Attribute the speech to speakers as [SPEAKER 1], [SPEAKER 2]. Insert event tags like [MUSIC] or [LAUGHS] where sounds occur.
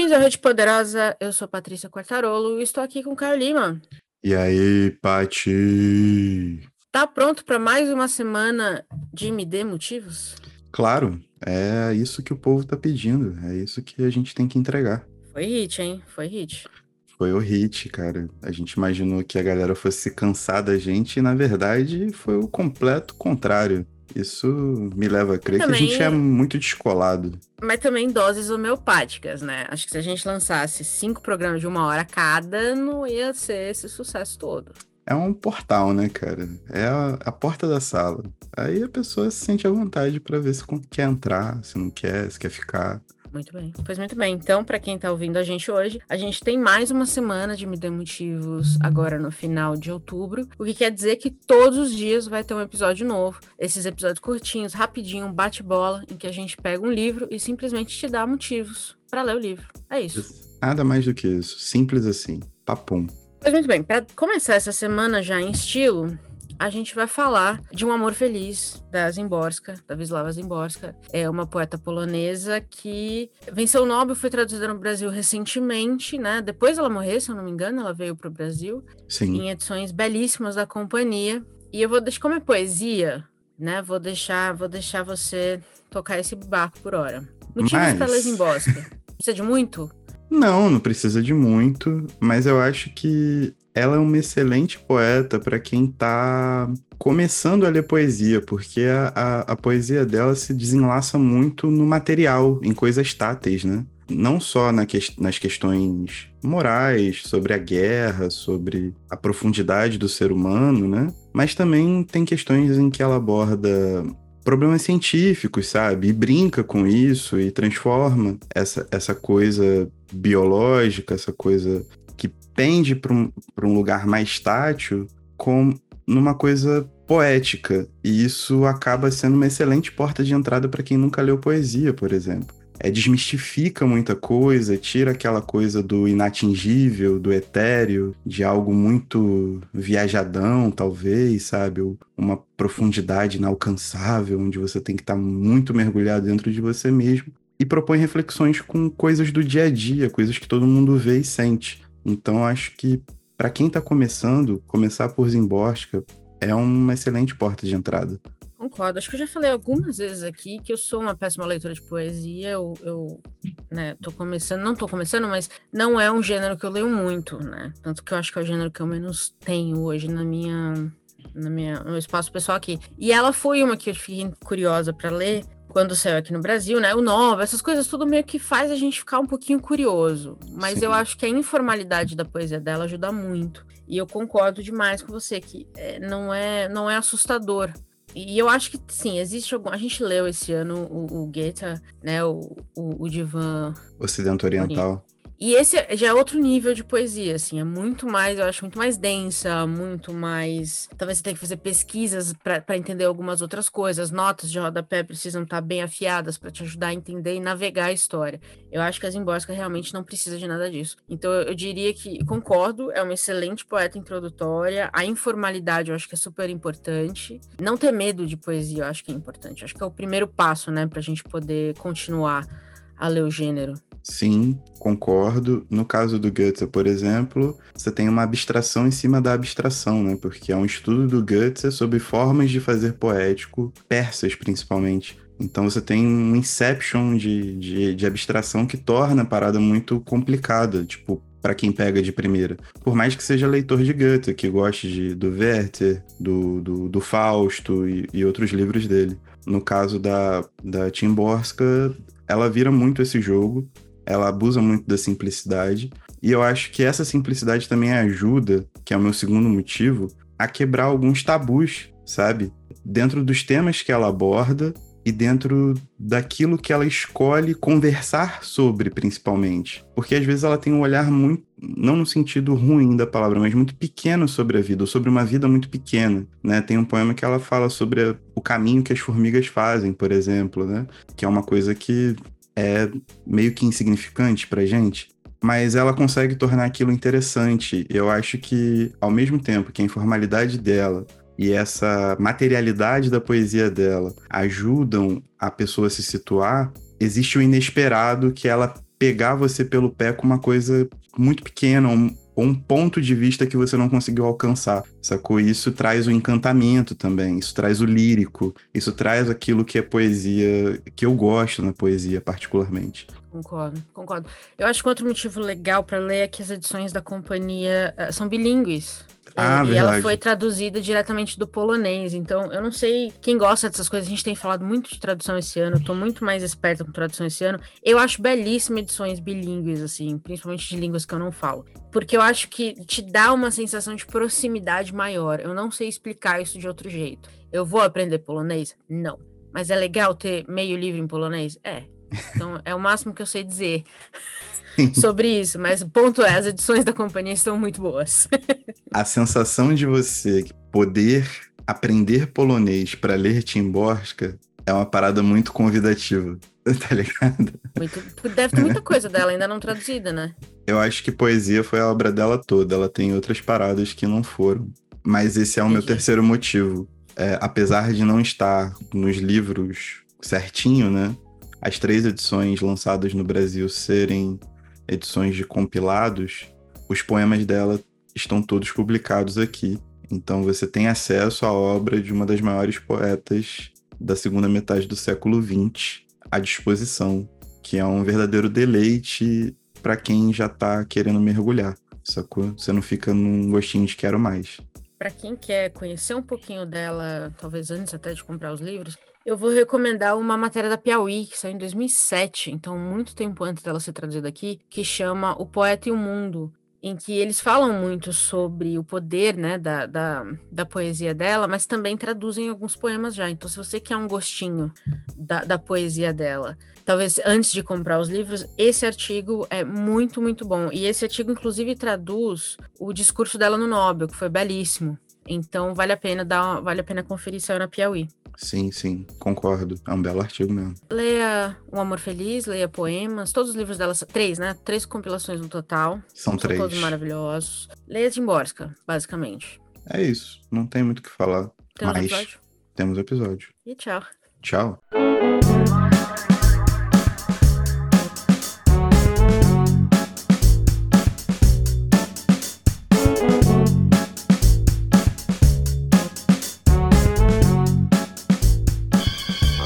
[SPEAKER 1] Bem-vindos à Rede Poderosa, eu sou Patrícia Quartarolo e estou aqui com o Caio Lima.
[SPEAKER 2] E aí, Pati?
[SPEAKER 1] Tá pronto para mais uma semana de Me Dê Motivos?
[SPEAKER 2] Claro, é isso que o povo tá pedindo, é isso que a gente tem que entregar.
[SPEAKER 1] Foi hit, hein? Foi hit.
[SPEAKER 2] Foi o hit, cara. A gente imaginou que a galera fosse cansar da gente e, na verdade, foi o completo contrário. Isso me leva a crer também... que a gente é muito descolado.
[SPEAKER 1] Mas também doses homeopáticas, né? Acho que se a gente lançasse cinco programas de uma hora cada, não ia ser esse sucesso todo.
[SPEAKER 2] É um portal, né, cara? É a, a porta da sala. Aí a pessoa se sente à vontade para ver se quer entrar, se não quer, se quer ficar.
[SPEAKER 1] Muito bem. Pois muito bem. Então, para quem tá ouvindo a gente hoje, a gente tem mais uma semana de Me Dê Motivos agora no final de outubro, o que quer dizer que todos os dias vai ter um episódio novo. Esses episódios curtinhos, rapidinho, bate-bola, em que a gente pega um livro e simplesmente te dá motivos para ler o livro. É isso.
[SPEAKER 2] Nada mais do que isso. Simples assim. Papum.
[SPEAKER 1] Pois muito bem. Para começar essa semana já em estilo, a gente vai falar de Um Amor Feliz, da Zimborska, da Wisława Zimborska. É uma poeta polonesa que venceu o Nobel, foi traduzida no Brasil recentemente, né? Depois ela morrer, se eu não me engano, ela veio para o Brasil.
[SPEAKER 2] Sim.
[SPEAKER 1] Em edições belíssimas da companhia. E eu vou deixar, como é poesia, né? Vou deixar, vou deixar você tocar esse barco por hora. Motivos mas... para Zimborska. Precisa de muito?
[SPEAKER 2] Não, não precisa de muito, mas eu acho que ela é uma excelente poeta para quem está começando a ler poesia, porque a, a, a, poesia dela se desenlaça muito no material, em coisas táteis, né? Não só na que, nas questões morais, sobre a guerra, sobre a profundidade do ser humano, né? Mas também tem questões em que ela aborda problemas científicos, sabe? E brinca com isso e transforma essa, essa coisa biológica, essa coisa tende para um, um lugar mais tátil com numa coisa poética. E isso acaba sendo uma excelente porta de entrada para quem nunca leu poesia, por exemplo. É, desmistifica muita coisa, tira aquela coisa do inatingível, do etéreo, de algo muito viajadão, talvez, sabe? Uma profundidade inalcançável, onde você tem que estar tá muito mergulhado dentro de você mesmo. E propõe reflexões com coisas do dia a dia, coisas que todo mundo vê e sente. Então, acho que para quem está começando, começar por Zimborska é uma excelente porta de entrada.
[SPEAKER 1] Concordo. Acho que eu já falei algumas vezes aqui que eu sou uma péssima leitora de poesia. Eu, eu né, tô começando, não tô começando, mas não é um gênero que eu leio muito, né? Tanto que eu acho que é o gênero que eu menos tenho hoje na minha, na minha, no meu espaço pessoal aqui. E ela foi uma que eu fiquei curiosa para ler, quando saiu aqui no Brasil, né? O novo, essas coisas tudo meio que faz a gente ficar um pouquinho curioso. Mas Sim. eu acho que a informalidade da poesia dela ajuda muito. E eu concordo demais com você que é, não é não é assustador. E eu acho que sim, existe algum. A gente leu esse ano o, o Goethe, né? O, o, o Divan
[SPEAKER 2] Ocidente Oriental.
[SPEAKER 1] E esse já é outro nível de poesia, assim, é muito mais, eu acho, muito mais densa, muito mais. Talvez você tenha que fazer pesquisas para entender algumas outras coisas. Notas de rodapé precisam estar tá bem afiadas para te ajudar a entender e navegar a história. Eu acho que a Zimborska realmente não precisa de nada disso. Então eu, eu diria que concordo, é uma excelente poeta introdutória. A informalidade eu acho que é super importante. Não ter medo de poesia eu acho que é importante. Eu acho que é o primeiro passo, né, para a gente poder continuar a ler o gênero.
[SPEAKER 2] Sim, concordo. No caso do Goethe, por exemplo, você tem uma abstração em cima da abstração, né? Porque é um estudo do Goethe sobre formas de fazer poético, persas principalmente. Então você tem um inception de, de, de abstração que torna a parada muito complicada, tipo, para quem pega de primeira. Por mais que seja leitor de Goethe, que goste de, do Werther, do, do, do Fausto e, e, outros livros dele. No caso da, da Timborska, ela vira muito esse jogo, ela abusa muito da simplicidade, e eu acho que essa simplicidade também ajuda, que é o meu segundo motivo, a quebrar alguns tabus, sabe? Dentro dos temas que ela aborda e dentro daquilo que ela escolhe conversar sobre, principalmente. Porque às vezes ela tem um olhar muito, não no sentido ruim da palavra, mas muito pequeno sobre a vida, ou sobre uma vida muito pequena, né? Tem um poema que ela fala sobre o caminho que as formigas fazem, por exemplo, né? Que é uma coisa que é meio que insignificante pra gente, mas ela consegue tornar aquilo interessante. Eu acho que, ao mesmo tempo que a informalidade dela e essa materialidade da poesia dela ajudam a pessoa a se situar, existe o inesperado que ela pegar você pelo pé com uma coisa muito pequena, um, ou um ponto de vista que você não conseguiu alcançar, sacou? Isso traz o encantamento também, isso traz o lírico, isso traz aquilo que é poesia, que eu gosto na poesia particularmente.
[SPEAKER 1] Concordo, concordo. Eu acho que outro motivo legal para ler é que as edições da companhia uh, são bilíngues.
[SPEAKER 2] Ah,
[SPEAKER 1] e
[SPEAKER 2] verdade.
[SPEAKER 1] ela foi traduzida diretamente do polonês. Então, eu não sei quem gosta dessas coisas. A gente tem falado muito de tradução esse ano. Tô muito mais esperta com tradução esse ano. Eu acho belíssima edições bilíngues, assim, principalmente de línguas que eu não falo. Porque eu acho que te dá uma sensação de proximidade maior. Eu não sei explicar isso de outro jeito. Eu vou aprender polonês? Não. Mas é legal ter meio livro em polonês? É. Então, é o máximo que eu sei dizer [LAUGHS] sobre isso, mas o ponto é, as edições da companhia estão muito boas. [LAUGHS]
[SPEAKER 2] a sensação de você poder aprender polonês para ler Timborska é uma parada muito convidativa, [LAUGHS] tá ligado?
[SPEAKER 1] Muito, deve ter muita coisa dela ainda não traduzida, né?
[SPEAKER 2] Eu acho que poesia foi a obra dela toda, ela tem outras paradas que não foram. Mas esse é o Entendi. meu terceiro motivo. É, apesar de não estar nos livros certinho, né? As três edições lançadas no Brasil serem edições de compilados, os poemas dela estão todos publicados aqui. Então você tem acesso à obra de uma das maiores poetas da segunda metade do século XX à disposição, que é um verdadeiro deleite para quem já está querendo mergulhar? Você não fica num gostinho de quero mais.
[SPEAKER 1] Para quem quer conhecer um pouquinho dela, talvez antes até de comprar os livros, eu vou recomendar uma matéria da Piauí, que saiu em 2007, então muito tempo antes dela ser traduzida aqui, que chama O Poeta e o Mundo, em que eles falam muito sobre o poder né, da, da, da, poesia dela, mas também traduzem alguns poemas já. Então, se você quer um gostinho da, da poesia dela, talvez antes de comprar os livros, esse artigo é muito, muito bom. E esse artigo, inclusive, traduz o discurso dela no Nobel, que foi belíssimo. Então, vale a pena dar, vale a pena conferir saiu na Piauí.
[SPEAKER 2] Sim, sim, concordo. É um belo artigo mesmo.
[SPEAKER 1] Leia O Amor Feliz, leia poemas, todos os livros dela, três, né? Três compilações no total.
[SPEAKER 2] São, São três.
[SPEAKER 1] todos maravilhosos. Leia Zimborska, basicamente.
[SPEAKER 2] É isso, não tem muito o que falar. Temos mas episódio? temos episódio.
[SPEAKER 1] E tchau.
[SPEAKER 2] Tchau.